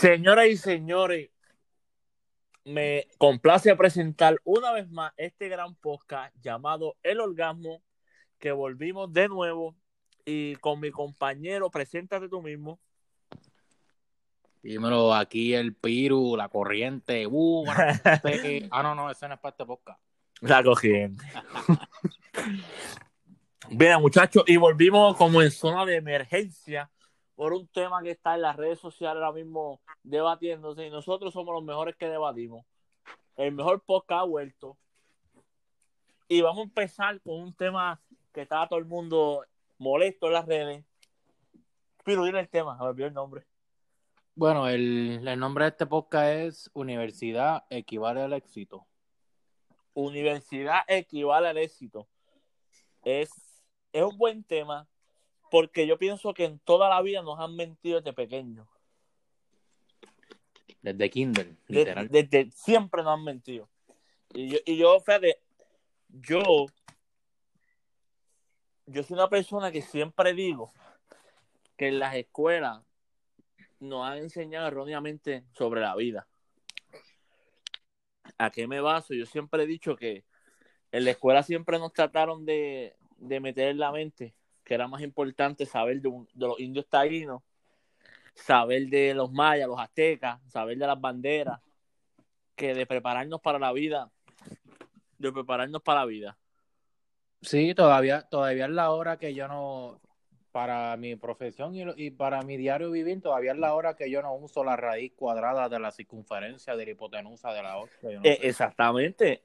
Señoras y señores, me complace presentar una vez más este gran podcast llamado El Orgasmo, que volvimos de nuevo y con mi compañero, preséntate tú mismo. Dímelo, aquí el Piru, la corriente. Uh, ah, no, no, ese no es para este podcast. La corriente. Bien, muchachos, y volvimos como en zona de emergencia por un tema que está en las redes sociales ahora mismo debatiéndose y nosotros somos los mejores que debatimos. El mejor podcast ha vuelto. Y vamos a empezar con un tema que está todo el mundo molesto en las redes. Pero dile el tema, a ver, el nombre. Bueno, el, el nombre de este podcast es Universidad equivale al éxito. Universidad equivale al éxito. Es, es un buen tema porque yo pienso que en toda la vida nos han mentido desde pequeños. Desde Kindle, literal. Desde, siempre nos han mentido. Y yo, y yo, Fede, yo, yo soy una persona que siempre digo que en las escuelas nos han enseñado erróneamente sobre la vida. ¿A qué me baso? Yo siempre he dicho que en la escuela siempre nos trataron de, de meter en la mente que era más importante saber de, los indios taínos, saber de los mayas, los aztecas, saber de las banderas, que de prepararnos para la vida, de prepararnos para la vida. Sí, todavía, todavía es la hora que yo no, para mi profesión y, para mi diario vivir, todavía es la hora que yo no uso la raíz cuadrada de la circunferencia de la hipotenusa de la otra. Eh, exactamente.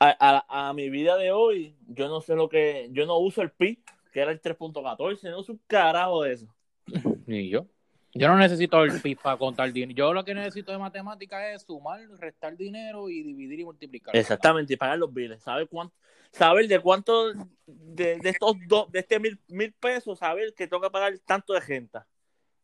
A, a, mi vida de hoy, yo no sé lo que, yo no uso el pi, que era el 3.14, no es un carajo de eso. Ni yo. Yo no necesito el PIB para contar dinero. Yo lo que necesito de matemática es sumar, restar dinero y dividir y multiplicar. Exactamente, y pagar los biles. Saber cuánto, saber de cuánto de, estos dos, de este mil, mil pesos, saber que tengo que pagar tanto de gente.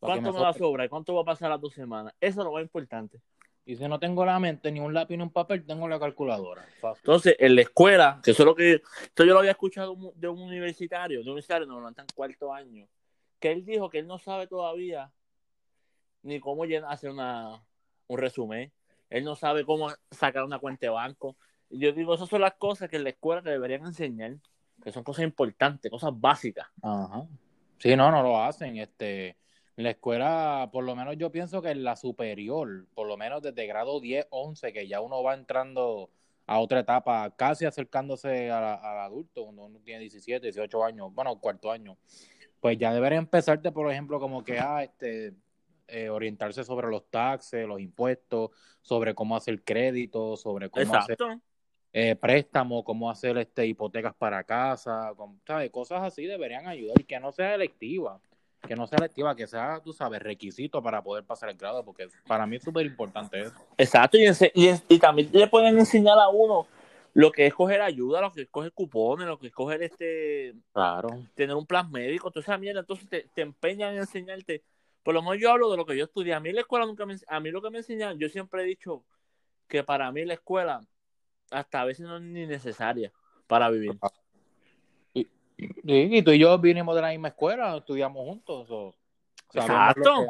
¿Cuánto me, va a sobrar? ¿Cuánto va a pasar las dos semanas? Eso es lo más importante. Y si no tengo la mente, ni un lápiz, ni un papel, tengo la calculadora. Entonces, en la escuela, que eso es lo que. Esto yo lo había escuchado de un universitario, de un universitario, no, no está en cuarto año, que él dijo que él no sabe todavía ni cómo hacer una, un resumen. Él no sabe cómo sacar una cuenta de banco. Y yo digo, esas son las cosas que en la escuela te deberían enseñar, que son cosas importantes, cosas básicas. Ajá. Sí, no, no lo hacen. Este la escuela, por lo menos yo pienso que en la superior, por lo menos desde grado 10, 11, que ya uno va entrando a otra etapa, casi acercándose al adulto, cuando uno tiene 17, 18 años, bueno, cuarto año, pues ya debería empezarte, por ejemplo, como que, ah, este, eh, orientarse sobre los taxes, los impuestos, sobre cómo hacer crédito, sobre cómo hacer eh, préstamo, cómo hacer este hipotecas para casa, ¿sabes? cosas así deberían ayudar y que no sea electiva que no sea lectiva, que sea, tú sabes, requisito para poder pasar el grado, porque para mí es súper importante eso. Exacto, y, y, también le pueden enseñar a uno lo que es coger ayuda, lo que es coger cupones, lo que es coger este. Claro. Tener un plan médico, toda esa mierda. Entonces te, te empeñan en enseñarte. Por lo menos yo hablo de lo que yo estudié. A mí la escuela nunca me. A mí lo que me enseñan, yo siempre he dicho que para mí la escuela hasta a veces no es ni necesaria para vivir. Y tú y yo vinimos de la misma escuela, estudiamos juntos. O, Exacto.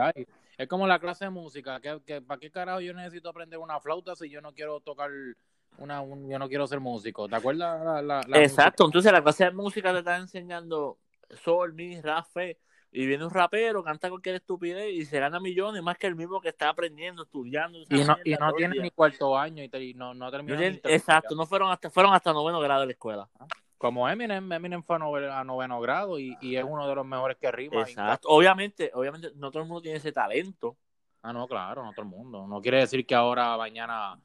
Es como la clase de música. que ¿Para qué carajo yo necesito aprender una flauta si yo no quiero tocar una, yo no quiero ser músico? ¿Te acuerdas? La, Exacto. Entonces la clase de música te está enseñando sol, mi, rap, y viene un rapero, canta cualquier estupidez y se gana millones más que el mismo que está aprendiendo, estudiando. Y no, y no tiene ni cuarto año y, no, no terminó. Exacto, no fueron hasta, fueron hasta noveno grado de la escuela. Como Eminem, Eminem fue a noveno, grado y, es uno de los mejores que rima. Exacto. Obviamente, obviamente no todo el mundo tiene ese talento. Ah, no, claro, no todo el mundo. No quiere decir que ahora, mañana,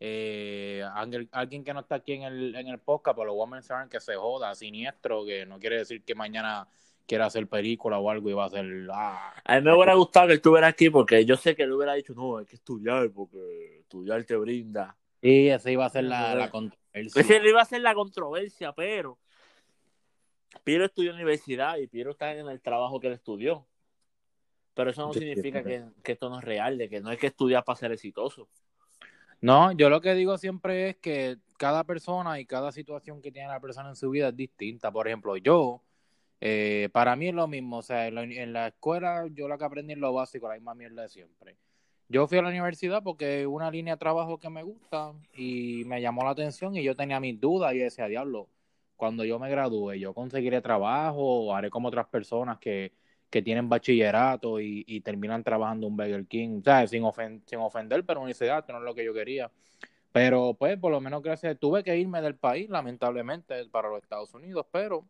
eh, alguien que no está aquí en el, en el podcast, pero lo voy a mencionar que se joda, siniestro, que no quiere decir que mañana quiera hacer película o algo y va a hacer. Ah. A mí me hubiera gustado que él estuviera aquí porque yo sé que él hubiera dicho, no, hay que estudiar porque estudiar te brinda. Y esa iba a ser la, la controversia. Esa iba a ser la controversia, pero Piero estudió universidad y Piero está en el trabajo que él estudió. Pero eso no significa que, que, esto no es real, de que no hay que estudiar para ser exitoso. No, yo lo que digo siempre es que cada persona y cada situación que tiene la persona en su vida es distinta. Por ejemplo, yo eh, para mí es lo mismo, o sea, en la, escuela yo lo que aprendí es lo básico, la misma mierda de siempre. Yo fui a la universidad porque una línea de trabajo que me gusta y me llamó la atención y yo tenía mis dudas y decía, diablo, cuando yo me gradúe, yo conseguiré trabajo o haré como otras personas que, que tienen bachillerato y, y, terminan trabajando un Burger King, o sin, ofen sin ofender, pero universidad no es lo que yo quería. Pero pues por lo menos gracias, tuve que irme del país, lamentablemente, para los Estados Unidos, pero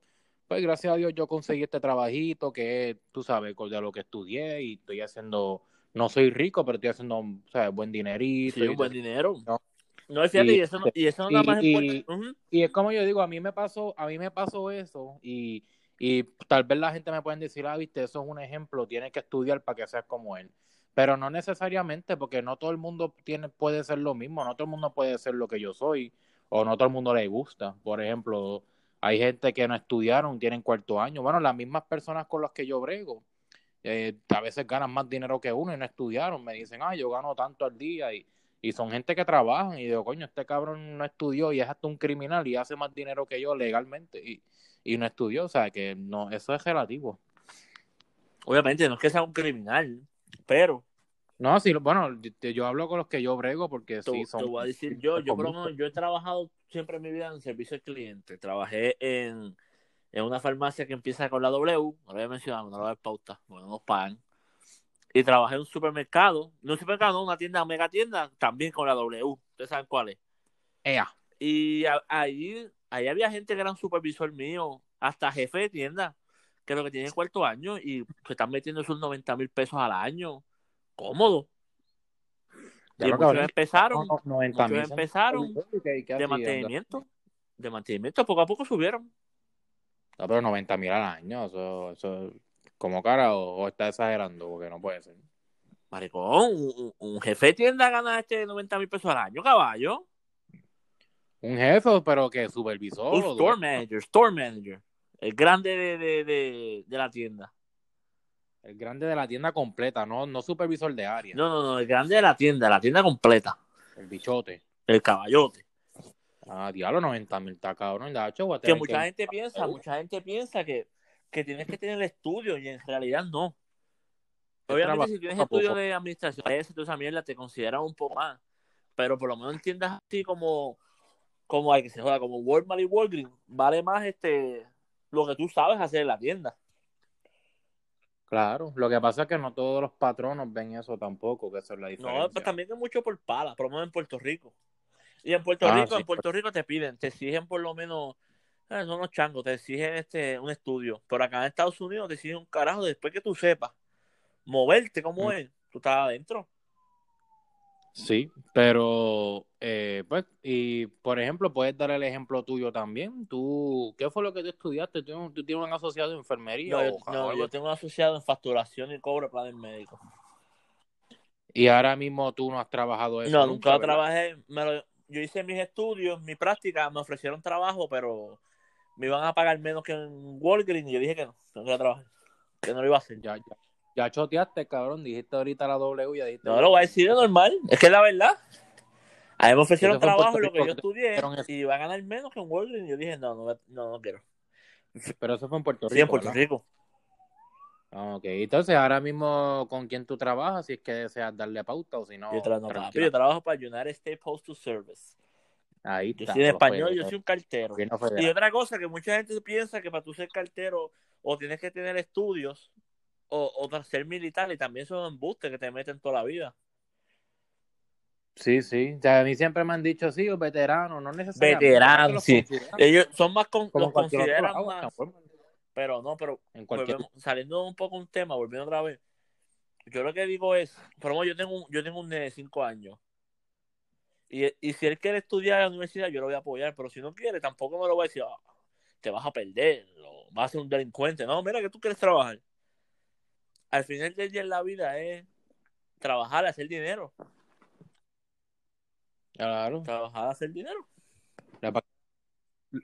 pues gracias a Dios yo conseguí este trabajito que tú sabes, de lo que estudié y estoy haciendo, no soy rico, pero estoy haciendo, o sea, buen dinerito. Sí, y, un buen dinero. ¿no? No, fíjate, y, y, eso no, y eso no y, más y, uh -huh. y es como yo digo, a mí me pasó, a mí me pasó eso y, y tal vez la gente me pueden decir, ah, viste, eso es un ejemplo, tienes que estudiar para que seas como él. Pero no necesariamente, porque no todo el mundo tiene, puede ser lo mismo, no todo el mundo puede ser lo que yo soy, o no todo el mundo le gusta. Por ejemplo, hay gente que no estudiaron, tienen cuarto año. Bueno, las mismas personas con las que yo brego, eh, a veces ganan más dinero que uno y no estudiaron. Me dicen, ah, yo gano tanto al día y, y son gente que trabajan. Y digo, coño, este cabrón no estudió y es hasta un criminal y hace más dinero que yo legalmente y, y no estudió. O sea, que no, eso es relativo. Obviamente, no es que sea un criminal, pero no, sí, bueno, yo hablo con los que yo brego porque te, sí son. Te voy a decir yo, yo por lo menos, yo he trabajado siempre en mi vida en servicio al cliente. Trabajé en, en una farmacia que empieza con la W, no lo voy a mencionar, no lo voy a dar pauta, porque no nos pagan. Y trabajé en un supermercado, no un supermercado, no, una tienda, mega tienda, también con la W. Ustedes saben cuál es. Ea. Y a, ahí, ahí había gente que era un supervisor mío, hasta jefe de tienda, que lo que tiene cuarto año y se están metiendo sus 90 mil pesos al año cómodo. Ya y muchos empezaron, no, 90 muchos empezaron de mantenimiento, de mantenimiento, poco a poco subieron. No, pero 90 mil al año, eso, eso como cara o, o, está exagerando, porque no puede ser. Maricón, un, un jefe de tienda gana este 90 mil pesos al año, caballo. Un jefe, pero que supervisor. Un store manager, store manager. El grande de, de, de, de la tienda. El grande de la tienda completa, no, no supervisor de área. No, no, no, el grande de la tienda, la tienda completa. El bichote. El caballote. Ah, diablo, 90 mil está cabrón. Hecho, que mucha que... gente piensa, mucha gente piensa que, que tienes que tener el estudio y en realidad no. Obviamente, si tienes estudio de administración, toda esa mierda te considera un poco más. Pero por lo menos entiendas así como, como hay que se joda, como Walmart y Walgreens, vale más este lo que tú sabes hacer en la tienda. Claro, lo que pasa es que no todos los patronos ven eso tampoco, que eso es la diferencia. No, pues también es mucho por pala, por lo menos en Puerto Rico. Y en Puerto ah, Rico, sí, en Puerto Rico te piden, te exigen por lo menos, eh, son los changos, te exigen este un estudio. Pero acá en Estados Unidos te exigen un carajo después que tú sepas moverte como mm. es, tú estás adentro. Sí, pero eh, pues, y por ejemplo, puedes dar el ejemplo tuyo también. ¿Tú, ¿Qué fue lo que tú estudiaste? ¿Tú, tú tienes un asociado en enfermería? No, yo, no, yo tengo un asociado en facturación y cobro planes médicos. ¿Y ahora mismo tú no has trabajado eso? No, nunca, nunca trabajé. Me lo, yo hice mis estudios, mi práctica, me ofrecieron trabajo, pero me iban a pagar menos que en Walgreens y yo dije que no, tengo que trabajar, que no lo iba a hacer. Ya, ya. Ya choteaste, cabrón. Dijiste ahorita la W. Ya dijiste no, lo voy a decir de normal. Es que es la verdad. A mí me ofrecieron trabajo en lo que yo estudié y iba a ganar menos que en Walgreens. Y yo dije, no, no, no, no quiero. Pero eso fue en Puerto Rico. Sí, en Puerto ¿verdad? Rico. Ok, entonces ahora mismo con quién tú trabajas, si es que deseas darle pauta o si no. Yo, tra no papi, yo trabajo para United States Postal Service. Ahí yo está. soy en español, fue, yo soy un cartero. No y otra cosa que mucha gente piensa que para tú ser cartero o tienes que tener estudios o, o para ser militar y también son embustes que te meten toda la vida. Sí, sí. O sea, a mí siempre me han dicho, sí, los veteranos, no necesariamente. Veteranos, sí. Ellos son más, con, los consideran más. Pero no, pero en cualquier... volvemos, saliendo un poco un tema, volviendo otra vez. Yo lo que digo es, por ejemplo, yo tengo un, yo tengo un nene de 5 años. Y, y si él quiere estudiar en la universidad, yo lo voy a apoyar. Pero si no quiere, tampoco me lo voy a decir, oh, te vas a perder, o vas a ser un delincuente. No, mira que tú quieres trabajar. Al final del día en la vida es trabajar, hacer dinero. Claro. Trabajar, hacer dinero.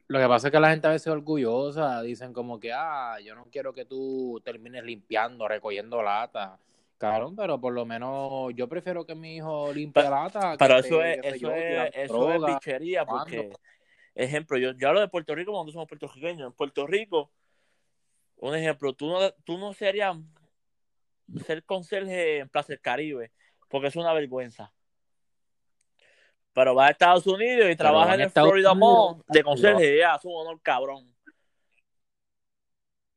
Lo que pasa es que la gente a veces es orgullosa, dicen como que, ah, yo no quiero que tú termines limpiando, recogiendo lata. Claro, pero por lo menos yo prefiero que mi hijo limpie pero, lata. Pero eso, es, eso, yo, es, eso droga, es bichería, porque, ejemplo, yo, yo hablo de Puerto Rico cuando somos puertorriqueños. En Puerto Rico, un ejemplo, tú no, tú no serías ser conserje en Plaza del Caribe porque es una vergüenza. Pero va a Estados Unidos y trabaja en el Estados Florida Mall de conserje, ya, es un honor cabrón.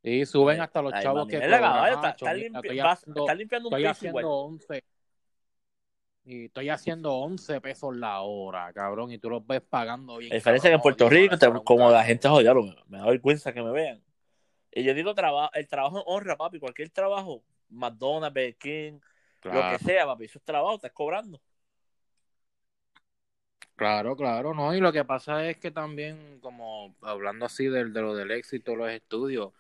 Y suben hasta los Ay, chavos mami, que es caballo, ah, está, está chomita, limpi- estoy vas- haciendo- está limpiando un piso haciendo igual. 11 y estoy haciendo 11 pesos la hora, cabrón, y tú los ves pagando bien. La diferencia es que en Puerto Rico, te- como la gente jodida, me da vergüenza que me vean. Y yo digo, trabajo, el trabajo honra, papi, cualquier trabajo, McDonald's, Burger King, lo que sea, papi, eso es trabajo, estás cobrando. Claro, claro, no, y lo que pasa es que también, como hablando así del, de lo del éxito, los estudios,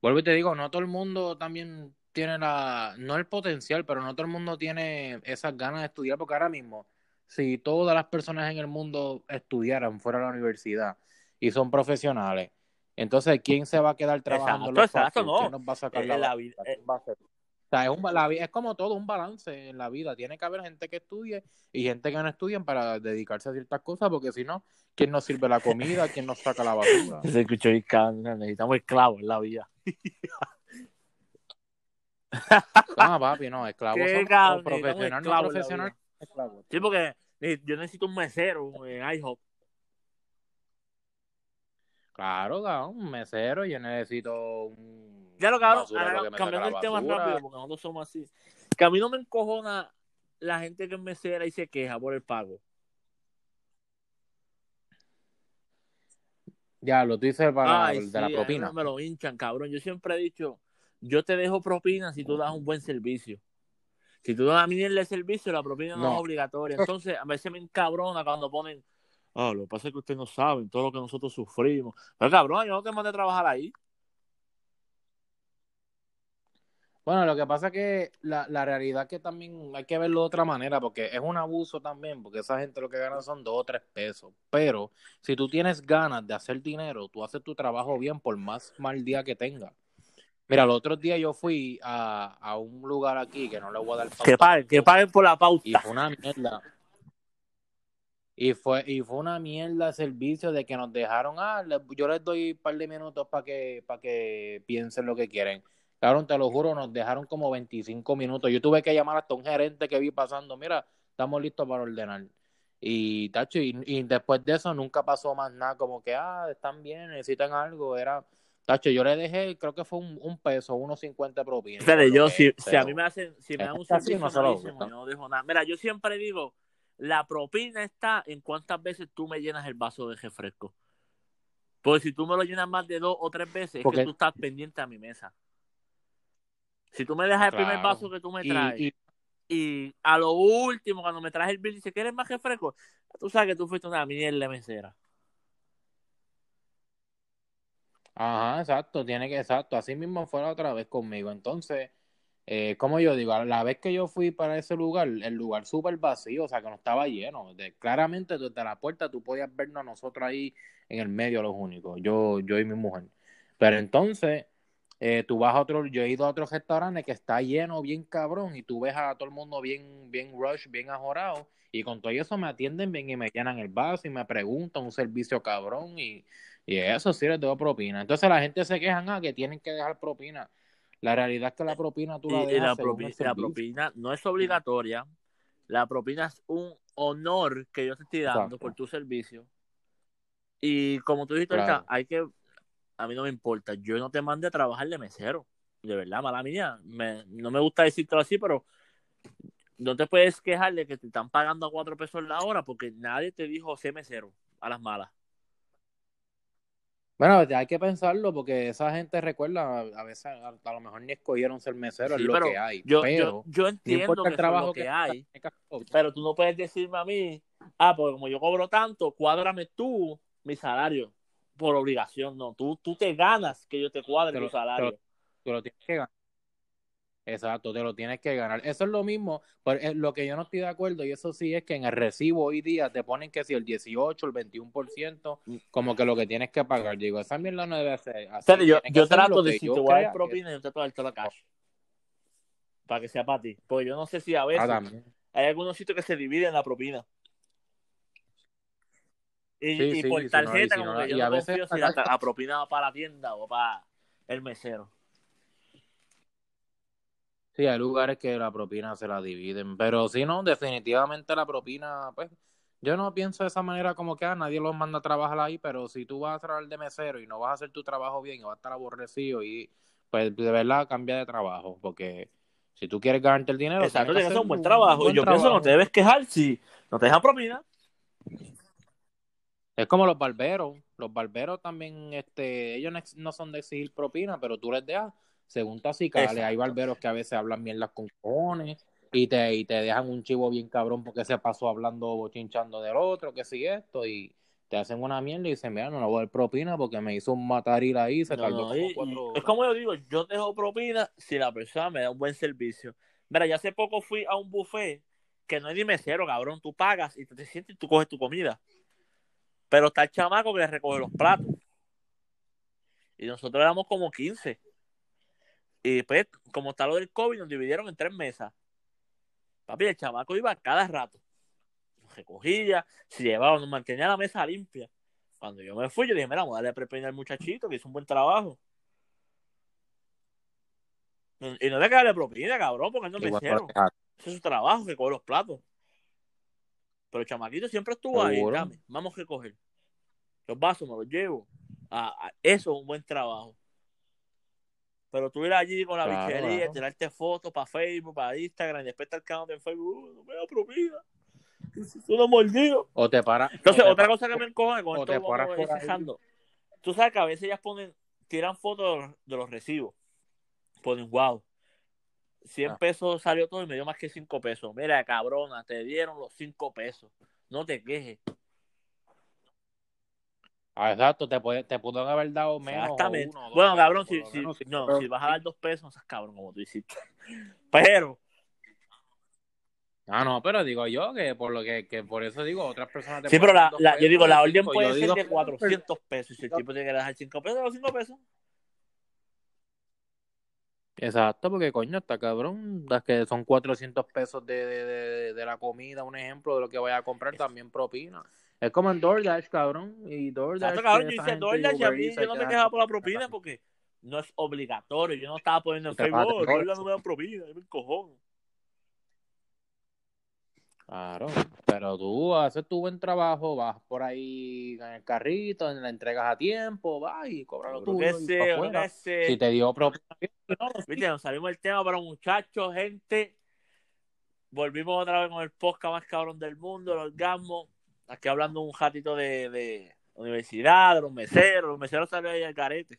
vuelvo y te digo, no todo el mundo también tiene la, no el potencial, pero no todo el mundo tiene esas ganas de estudiar, porque ahora mismo, si todas las personas en el mundo estudiaran fuera de la universidad y son profesionales, entonces, ¿quién se va a quedar trabajando Exacto, los exacto, no. ¿Quién nos va a sacar Eh, la, vida- sea, es, un, la es como todo, un balance en la vida. Tiene que haber gente que estudie y gente que no estudien para dedicarse a ciertas cosas, porque si no, ¿quién nos sirve la comida? ¿Quién nos saca la basura? Se escuchó cabrón, necesitamos esclavos en la vida. Ah, papi, no, esclavos son cabrón, profesional, no profesional. esclavos. Sí, porque eh, yo necesito un mesero en IHOP. Claro, cabrón, un mesero, yo necesito un Ya lo cabrón, ahora cambiando el tema rápido, porque nosotros somos así. Que a mí no me encojona la gente que es mesera y se queja por el pago. Ya, lo tú dices para Ay, el sí, de la propina. me lo hinchan, cabrón. Yo siempre he dicho, yo te dejo propina si tú das un buen servicio. Si tú das a mí el servicio, la propina no, No. es obligatoria. Entonces, a veces me encabrona cuando ponen, ah, lo que pasa es que ustedes no saben todo lo que nosotros sufrimos. Pero cabrón, yo no te mandé a trabajar ahí. Bueno, lo que pasa es que la, la realidad es que también hay que verlo de otra manera, porque es un abuso también, porque esa gente lo que gana son dos o tres pesos. Pero si tú tienes ganas de hacer dinero, tú haces tu trabajo bien por más mal día que tengas. Mira, el otro día yo fui a, a un lugar aquí que no le voy a dar pauta Que paguen, que paguen por la pauta. y fue una mierda. Y fue, y fue una mierda el servicio de que nos dejaron, ah, le- yo les doy un par de minutos para que, para que piensen lo que quieren. Cabrón, te lo juro, nos dejaron como 25 minutos. Yo tuve que llamar hasta un gerente que vi pasando, mira, estamos listos para ordenar. Y, tacho, y, y después de eso nunca pasó más nada, como que, ah, están bien, necesitan algo. Era, tacho, yo le dejé, creo que fue un, un peso, unos 50 propinas. Yo, si, si a mí me hacen, si me dan un servicio no se lo no dejo nada. Mira, yo siempre digo, la propina está en cuántas veces tú me llenas el vaso de refresco. Porque si tú me lo llenas más de dos o tres veces, es que tú estás pendiente a mi mesa. Si tú me dejas el primer vaso que tú me traes y, y a lo último, cuando me traes el bill, dice, ¿quieres más refresco? Tú sabes que tú fuiste una mierda mesera. Ajá, exacto, tiene que, exacto, así mismo fue la otra vez conmigo. Entonces, eh, como yo digo, la vez que yo fui para ese lugar, el lugar súper vacío, o sea, que no estaba lleno. Claramente desde la puerta tú podías vernos a nosotros ahí en el medio, los únicos, yo, yo y mi mujer. Pero entonces, eh, tú vas a otro, yo he ido a otros restaurantes que está lleno, bien cabrón, y tú ves a todo el mundo bien, bien rush, bien ajorado, y con todo eso me atienden bien y me llenan el vaso y me preguntan un servicio cabrón y, y eso sí les doy propina. Entonces la gente se quejan ah, que tienen que dejar propina. La realidad es que la propina tú la y dejas la, propi- propina no es obligatoria. La propina es un honor que yo te estoy dando Exacto. por tu servicio. Y como tú dijiste Claro. ahorita, hay que. A mí no me importa. Yo no te mandé a trabajar de mesero. De verdad, mala mía. Me- no me gusta decírtelo así, pero no te puedes quejar de que te están pagando a cuatro pesos la hora porque nadie te dijo ser mesero a las malas. Bueno, hay que pensarlo porque esa gente recuerda, a veces a, a lo mejor ni escogieron ser mesero, Sí, es lo pero que hay. Yo, pero yo, yo no entiendo importa que el es trabajo lo que, hay. Pero tú no puedes decirme a mí, ah, porque como yo cobro tanto, cuádrame tú mi salario por obligación. No, tú, tú te ganas que yo te cuadre Te tu salario. Tú lo tienes que ganar. Exacto, te lo tienes que ganar. Eso es lo mismo, pero eh, lo que yo no estoy de acuerdo, y eso sí es que en el recibo hoy día te ponen que si el 18, el 21%, como que lo que tienes que pagar. Digo, esa mierda no debe ser así. Pero yo, que trato de que si yo te voy a dar que- propina, yo trato de darte la cash. Para que sea para ti. Porque yo no sé si a veces Ah, hay algunos sitios que se dividen la propina. Y, Sí, y sí, por si no, tarjeta, y si como no, que yo y a no veces confío si la, la propina va para la tienda o para el mesero. Sí, hay lugares que la propina se la dividen, pero si no, definitivamente la propina, pues, yo no pienso de esa manera como que a ah, nadie los manda a trabajar ahí, pero si tú vas a trabajar de mesero y no vas a hacer tu trabajo bien y vas a estar aborrecido y pues de verdad cambia de trabajo, porque si tú quieres ganarte el dinero, Exacto, tienes que hacer un buen trabajo. y yo pienso que no te debes quejar si no te dejan propina. Es como los barberos. Los barberos también, este, ellos no son de exigir propina, pero tú les dejas según Tacicale, hay barberos que a veces hablan mierdas con cojones y te, y te dejan un chivo bien cabrón porque se pasó hablando bochinchando del otro, que si esto, y te hacen una mierda y dicen, mira, no le voy a dar propina porque me hizo un mataril ahí, se tardó Es como yo digo, yo dejo propina si la persona me da un buen servicio. Mira, ya hace poco fui a un buffet que no es ni mesero, cabrón, tú pagas y te, te sientes y tú coges tu comida. Pero está el chamaco que le recoge los platos. Y nosotros éramos como 15. Y pues, como está lo del COVID, nos dividieron en tres mesas. Papi, el chamaco iba cada rato. Nos recogía, se llevaba, nos mantenía la mesa limpia. Cuando yo me fui, yo dije, mira, vamos a darle prepenia al muchachito que hizo un buen trabajo. Y no le que darle propina, cabrón, porque él no me mesero. Ese es su trabajo, que coge los platos. Pero el chamaquito siempre estuvo ahí, dame, vamos a recoger. Los vasos me los llevo. Ah, eso es un buen trabajo. Pero tú ir allí con la bichería, tirarte fotos para Facebook, para Instagram, y después estar quedando en Facebook, uh, no me da propina. Uno mordido. O te para. Entonces, otra cosa que me encoge con esto, vamos Tú sabes que a veces ellas ponen, tiran fotos de los, recibos. Ponen, wow, 100 ah. pesos salió todo y me dio más que 5 pesos. Mira, cabrona, te dieron los 5 pesos. No te quejes. Ah, exacto, te, puede, te pudo haber dado menos. Exactamente. bueno, cabrón, si, si, no, si vas a dar dos pesos, no seas cabrón como tú hiciste. Pero. Ah, no, pero digo yo que por lo que, que por eso digo, otras personas te Sí, pero la, la yo digo, la orden puede ser de 400 pesos. Si el tipo tiene que dejar 5 pesos, los 5 pesos. Exacto, porque coño, está cabrón. Las que son 400 pesos de, de, de, de, la comida, un ejemplo de lo que vaya a comprar, también propina. Es como en DoorDash, cabrón. Y DoorDash. cabrón, yo hice DoorDash y a mí yo no me quejaba por la propina porque no es obligatorio. Yo no estaba poniendo en Facebook, DoorDash no me da propina, yo me encojón. Claro, pero tú haces tu buen trabajo, vas por ahí en el carrito, la entregas a tiempo, vas y cobras lo tuyo. Si te dio propina. Viste, nos salimos del tema, pero muchachos, gente, volvimos otra vez con el podcast más cabrón del mundo, el orgasmo aquí hablando un ratito de, de universidad, de los meseros, los meseros salen ahí al carete.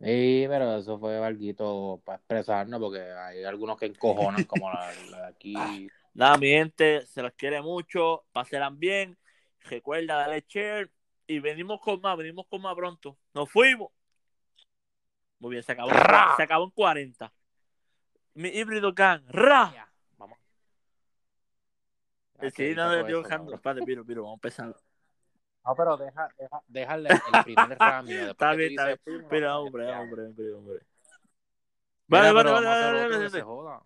Sí, pero eso fue algo para expresarnos, porque hay algunos que encojonan, como la, de aquí. Nada, mi gente, se los quiere mucho, pasen bien, recuerda, dale share, y venimos con más, venimos con más pronto. Nos fuimos. Muy bien, se acabó, se acabó en 40. Mi híbrido gang, ¡ra! Sí, no, yo buscando. Espérate, piro, piro, vamos a empezar. No, pero deja, deja, déjale el primer ramo. Está bien, está bien. Pero, hombre, hombre, hombre, hombre. Vale, vale, vale, vale, vale,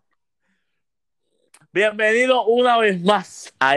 Bienvenido una vez más a